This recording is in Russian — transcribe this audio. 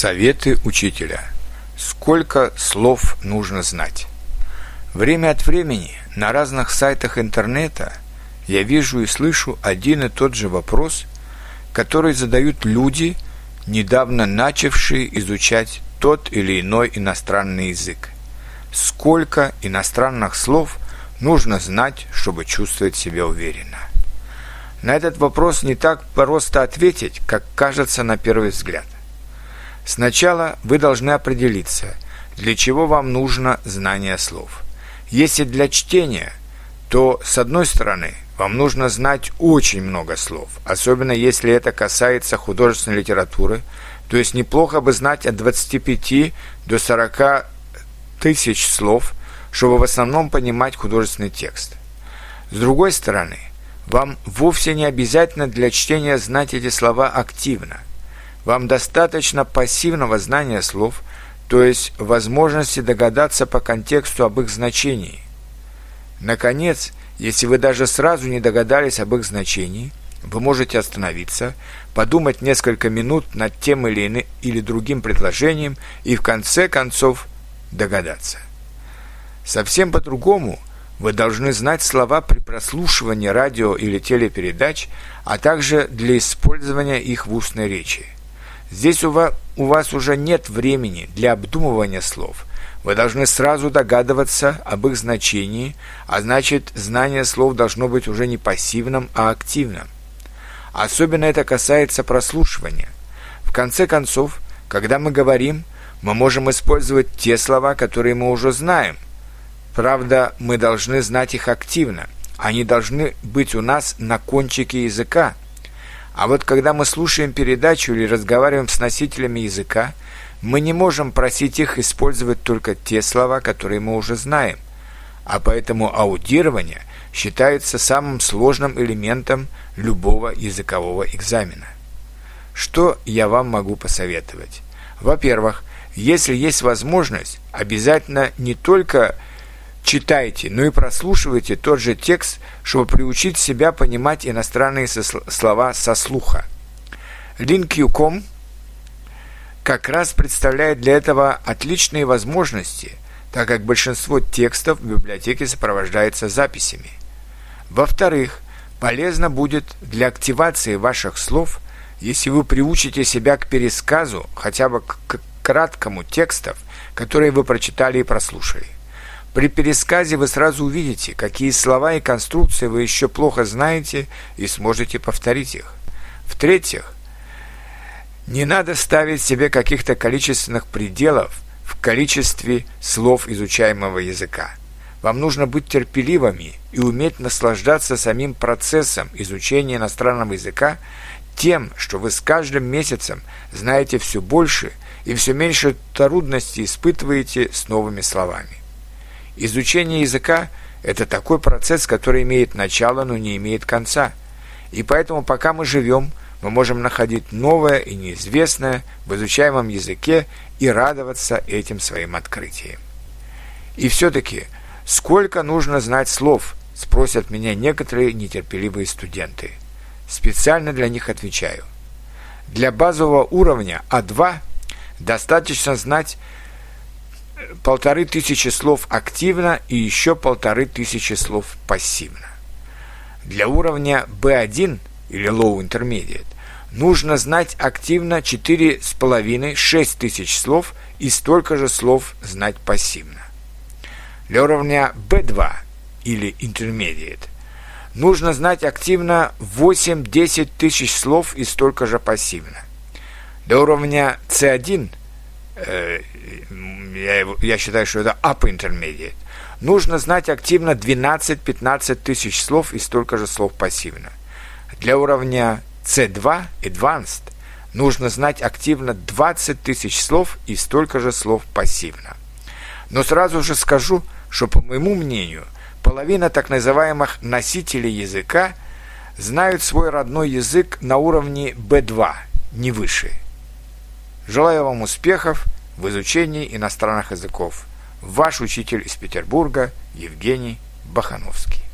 Советы учителя. Сколько слов нужно знать? Время от времени на разных сайтах интернета я вижу и слышу один и тот же вопрос, который задают люди, недавно начавшие изучать тот или иной иностранный язык. Сколько иностранных слов нужно знать, чтобы чувствовать себя уверенно? На этот вопрос не так просто ответить, как кажется на первый взгляд – Сначала вы должны определиться, для чего вам нужно знание слов. Если для чтения, то, с одной стороны, вам нужно знать очень много слов, особенно если это касается художественной литературы, то есть неплохо бы знать от 25 до 40 тысяч слов, чтобы в основном понимать художественный текст. С другой стороны, вам вовсе не обязательно для чтения знать эти слова активно – вам достаточно пассивного знания слов, то есть возможности догадаться по контексту об их значении. Наконец, если вы даже сразу не догадались об их значении, вы можете остановиться, подумать несколько минут над тем или, иным, или другим предложением и в конце концов догадаться. Совсем по-другому вы должны знать слова при прослушивании радио или телепередач, а также для использования их в устной речи – Здесь у вас, у вас уже нет времени для обдумывания слов. Вы должны сразу догадываться об их значении, а значит, знание слов должно быть уже не пассивным, а активным. Особенно это касается прослушивания. В конце концов, когда мы говорим, мы можем использовать те слова, которые мы уже знаем. Правда, мы должны знать их активно. Они должны быть у нас на кончике языка – а вот когда мы слушаем передачу или разговариваем с носителями языка, мы не можем просить их использовать только те слова, которые мы уже знаем. А поэтому аудирование считается самым сложным элементом любого языкового экзамена. Что я вам могу посоветовать? Во-первых, если есть возможность, обязательно не только читайте, но и прослушивайте тот же текст, чтобы приучить себя понимать иностранные слова со слуха. Link.com как раз представляет для этого отличные возможности, так как большинство текстов в библиотеке сопровождается записями. Во-вторых, полезно будет для активации ваших слов, если вы приучите себя к пересказу хотя бы к краткому текстов, которые вы прочитали и прослушали. При пересказе вы сразу увидите, какие слова и конструкции вы еще плохо знаете и сможете повторить их. В-третьих, не надо ставить себе каких-то количественных пределов в количестве слов изучаемого языка. Вам нужно быть терпеливыми и уметь наслаждаться самим процессом изучения иностранного языка тем, что вы с каждым месяцем знаете все больше и все меньше трудностей испытываете с новыми словами. Изучение языка – это такой процесс, который имеет начало, но не имеет конца. И поэтому, пока мы живем, мы можем находить новое и неизвестное в изучаемом языке и радоваться этим своим открытиям. И все-таки, сколько нужно знать слов, спросят меня некоторые нетерпеливые студенты. Специально для них отвечаю. Для базового уровня А2 достаточно знать полторы тысячи слов активно и еще полторы тысячи слов пассивно. Для уровня B1 или Low Intermediate нужно знать активно 4,5-6 тысяч слов и столько же слов знать пассивно. Для уровня B2 или Intermediate нужно знать активно 8-10 тысяч слов и столько же пассивно. Для уровня C1 э, я, его, я считаю, что это upper intermediate, нужно знать активно 12-15 тысяч слов и столько же слов пассивно. Для уровня C2 Advanced нужно знать активно 20 тысяч слов и столько же слов пассивно. Но сразу же скажу, что, по моему мнению, половина так называемых носителей языка знают свой родной язык на уровне B2, не выше. Желаю вам успехов – в изучении иностранных языков. Ваш учитель из Петербурга Евгений Бахановский.